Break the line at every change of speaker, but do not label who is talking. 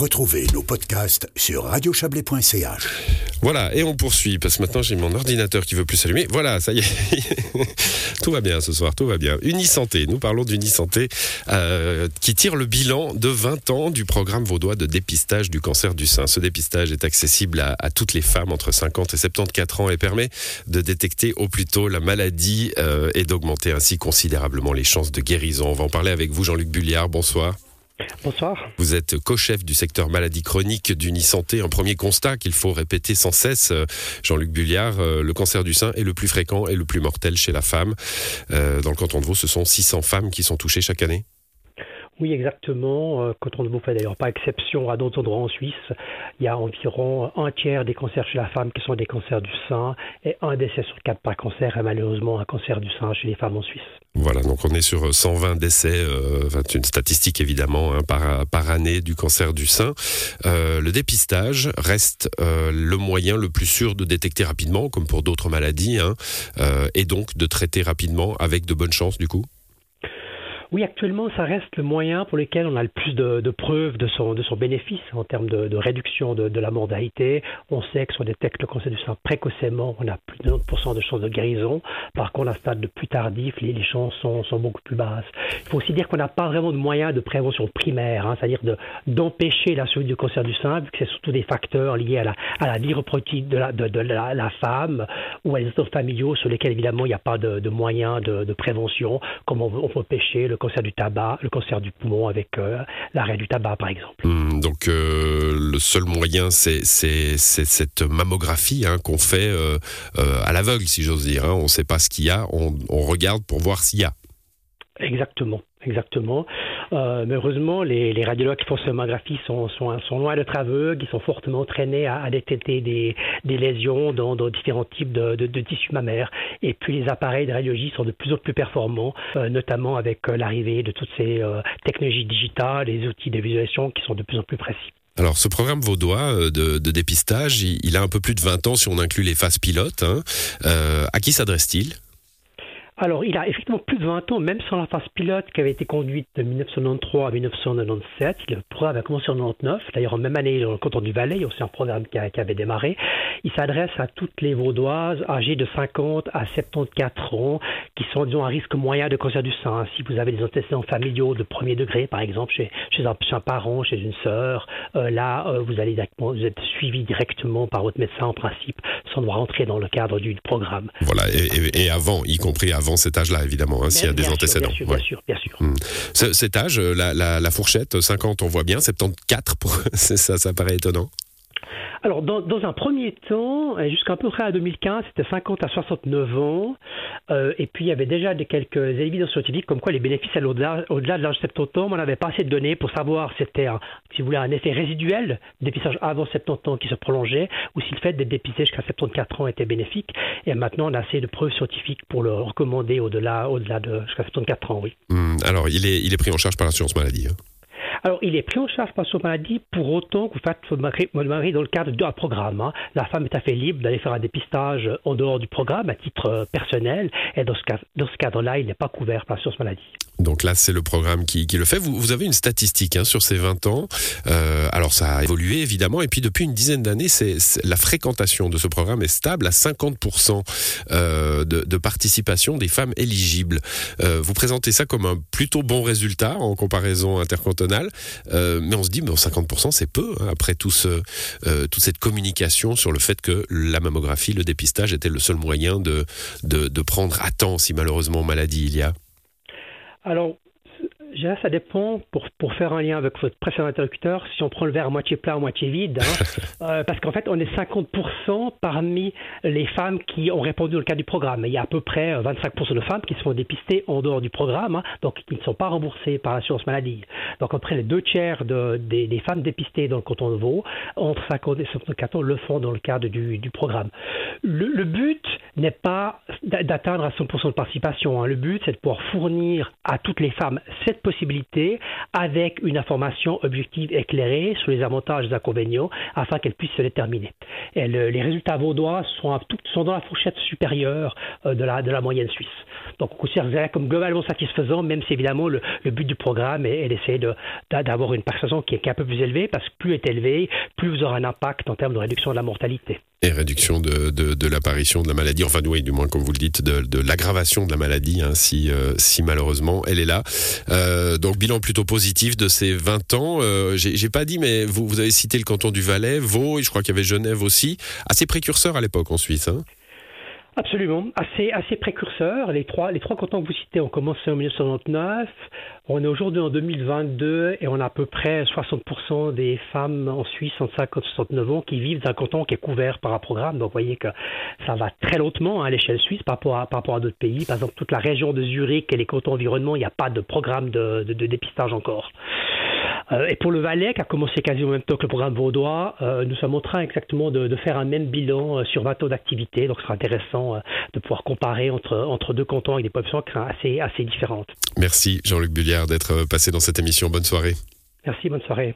Retrouvez nos podcasts sur radiochablais.ch.
Voilà, et on poursuit, parce que maintenant j'ai mon ordinateur qui veut plus s'allumer. Voilà, ça y est. tout va bien ce soir, tout va bien. Unisanté, nous parlons d'Unisanté euh, qui tire le bilan de 20 ans du programme vaudois de dépistage du cancer du sein. Ce dépistage est accessible à, toutes les femmes entre 50 et 74 ans et permet de détecter au plus tôt la maladie euh, et d'augmenter ainsi considérablement les chances de guérison. On va en parler avec vous, Jean-Luc Bulliard. Bonsoir.
Bonsoir.
Vous êtes co-chef du secteur maladie chronique d'Unisanté. Un premier constat qu'il faut répéter sans cesse, euh, Jean-Luc Bulliard, euh, le cancer du sein est le plus fréquent et le plus mortel chez la femme. Euh, dans le canton de Vaud, ce sont 600 femmes qui sont touchées chaque année.
Oui, exactement. Euh, Quand on ne vous fait d'ailleurs pas exception à d'autres endroits en Suisse, il y a environ un tiers des cancers chez la femme qui sont des cancers du sein et un décès sur quatre par cancer est malheureusement un cancer du sein chez les femmes en Suisse.
Voilà, donc on est sur 120 décès, euh, une statistique évidemment hein, par, par année du cancer du sein. Euh, le dépistage reste euh, le moyen le plus sûr de détecter rapidement, comme pour d'autres maladies, hein, euh, et donc de traiter rapidement avec de bonnes chances du coup?
Oui, actuellement, ça reste le moyen pour lequel on a le plus de, de preuves de son, de son bénéfice en termes de, de réduction de, de la mortalité. On sait que si on détecte le cancer du sein précocement, on a plus de 90% de chances de guérison. Par contre, à un stade de plus tardif, les, les chances sont, sont beaucoup plus basses. Il faut aussi dire qu'on n'a pas vraiment de moyens de prévention primaire, hein, c'est-à-dire de- d'empêcher la survie du cancer du sein, vu que c'est surtout des facteurs liés à la, à la vie reproductive de la, de, la, femme ou à les autres familiaux sur lesquels évidemment il n'y a pas de, moyens de, de prévention, comme on, on peut empêcher le cancer du tabac, le cancer du poumon avec euh, l'arrêt du tabac par exemple.
Hum, donc euh, le seul moyen, c'est cette mammographie hein, qu'on fait euh, à l'aveugle, si j'ose dire. hein. On ne sait pas ce qu'il y a, on, on regarde pour voir s'il y a.
Exactement, exactement. Euh, mais heureusement, les, radiologues qui font cette mammographie sont, sont, loin d'être aveugles, ils sont fortement entraînés à, détecter des, lésions dans, différents types de, tissus mammaires. Et puis les appareils de radiologie sont de plus en plus performants, euh, notamment avec euh, l'arrivée de toutes ces euh, technologies digitales, les outils de visualisation qui sont de plus en plus précis.
Alors ce programme vaudois de, de dépistage, il, a un peu plus de 20 ans si on inclut les phases pilotes. hein. À qui s'adresse-t-il?
Alors, il a effectivement plus de 20 ans, même sans la phase pilote qui avait été conduite de 1993 à 1997. Le programme a commencé en 1999. D'ailleurs, en même année, dans le canton du Valais, il y a aussi un programme qui, qui avait démarré. Il s'adresse à toutes les Vaudoises âgées de 50 à 74 ans qui sont, disons, à risque moyen de cancer du sein. Si vous avez des antécédents familiaux de premier degré, par exemple, chez, chez, un, chez un parent, chez une sœur, euh, là, euh, vous allez vous êtes suivi directement par votre médecin, en principe, sans devoir rentrer dans le cadre du programme.
Voilà, et, et- et avant, y compris avant cet âge-là, évidemment, hein, s'il y a des
sûr,
antécédents.
Bien sûr,
Ouais.
bien sûr, bien sûr.
Ce- cet âge, euh, la, la- la fourchette, 50, on voit bien, 74, pour, ça, ça paraît étonnant.
Alors, dans, un premier temps, et jusqu'à peu près à 2015, c'était 50 à 69 ans. Euh, et puis, il y avait déjà des, quelques évidences scientifiques comme quoi les bénéfices allaient au-delà au-delà de l'âge de 70 ans. On n'avait pas assez de données pour savoir si c'était, un, si vous voulez, un effet résiduel de dépistage avant 70 ans qui se prolongeait ou si le fait d'être dépisté jusqu'à 74 ans était bénéfique. Et maintenant, on a assez de preuves scientifiques pour le recommander au-delà, au-delà de jusqu'à 74 ans, oui.
Hum, alors, il est, il est pris en charge par l'assurance maladie. hein.
Alors, il est pris en charge par son maladie pour autant que vous faites votre mari, dans le cadre d'un programme. hein. La femme est à fait libre d'aller faire un dépistage en dehors du programme à titre euh, personnel. Et dans ce, cas- dans ce cadre-là, il n'est pas couvert par l'assurance maladie.
Donc là, c'est le programme qui, le fait. Vous, avez une statistique hein, sur ces 20 ans. Euh, alors, ça a évolué, évidemment. Et puis, depuis une dizaine d'années, c'est, la fréquentation de ce programme est stable à 50% euh, de, participation des femmes éligibles. Euh, vous présentez ça comme un plutôt bon résultat en comparaison intercantonale. Mais on se dit, mais 50%, c'est peu, hein, après tout toute cette communication sur le fait que la mammographie, le dépistage était le seul moyen de, de, de prendre à temps si malheureusement maladie il y a.
Alors, ça dépend, pour, pour faire un lien avec votre précédent interlocuteur, si on prend le verre à moitié plein ou à moitié vide. hein. Euh, parce qu'en fait, on est 50% parmi les femmes qui ont répondu dans le cadre du programme. Il y a à peu près euh, 25% de femmes qui se font dépister en dehors du programme, hein, donc qui ne sont pas remboursées par l'assurance maladie. Donc, après, les deux tiers de- des, des femmes dépistées dans le canton de Vaud, entre 50 et 74 ans, le font dans le cadre du, du programme. Le, le but n'est pas d'a- d'atteindre à 100% de participation. hein. Le but, c'est de pouvoir fournir à toutes les femmes cette cette possibilité avec une information objective éclairée sur les avantages et les inconvénients afin qu'elle puisse se déterminer. Et les résultats vaudois sont, dans la fourchette supérieure euh, de la moyenne suisse. Donc on considère ça comme globalement satisfaisant, même si évidemment le, but du programme est, d'essayer d'avoir une perception qui est, un peu plus élevée, parce que plus est élevée, plus vous aurez un impact en termes de réduction de la mortalité.
Et réduction de, l'apparition de la maladie, enfin oui, du moins comme vous le dites, de, l'aggravation de la maladie, hein, si, euh, si malheureusement elle est là. Euh, donc bilan plutôt positif de ces 20 ans. Euh, J'ai pas dit, mais vous, vous avez cité le canton du Valais, Vaud, et je crois qu'il y avait Genève aussi, assez précurseur à l'époque en Suisse. Hein.
Absolument, assez, assez précurseur. Les trois, les trois cantons que vous citez ont commencé en 1999. On est aujourd'hui en 2022 et on a à peu près 60% des femmes en Suisse en 50 69 ans qui vivent dans un canton qui est couvert par un programme. Donc vous voyez que ça va très lentement hein, à l'échelle suisse par rapport à, par rapport à d'autres pays. Par exemple, toute la région de Zurich et les cantons environnement, il n'y a pas de programme de, de dépistage encore. Euh, et pour le Valais, qui a commencé quasiment en même temps que le programme vaudois, euh, nous sommes en train exactement de, faire un même bilan euh, sur 20 ans d'activité. Donc, ce sera intéressant de pouvoir comparer entre, entre deux cantons avec des populations assez, assez différentes.
Merci Jean-Luc Bulliard d'être passé dans cette émission. Bonne soirée.
Merci, bonne soirée.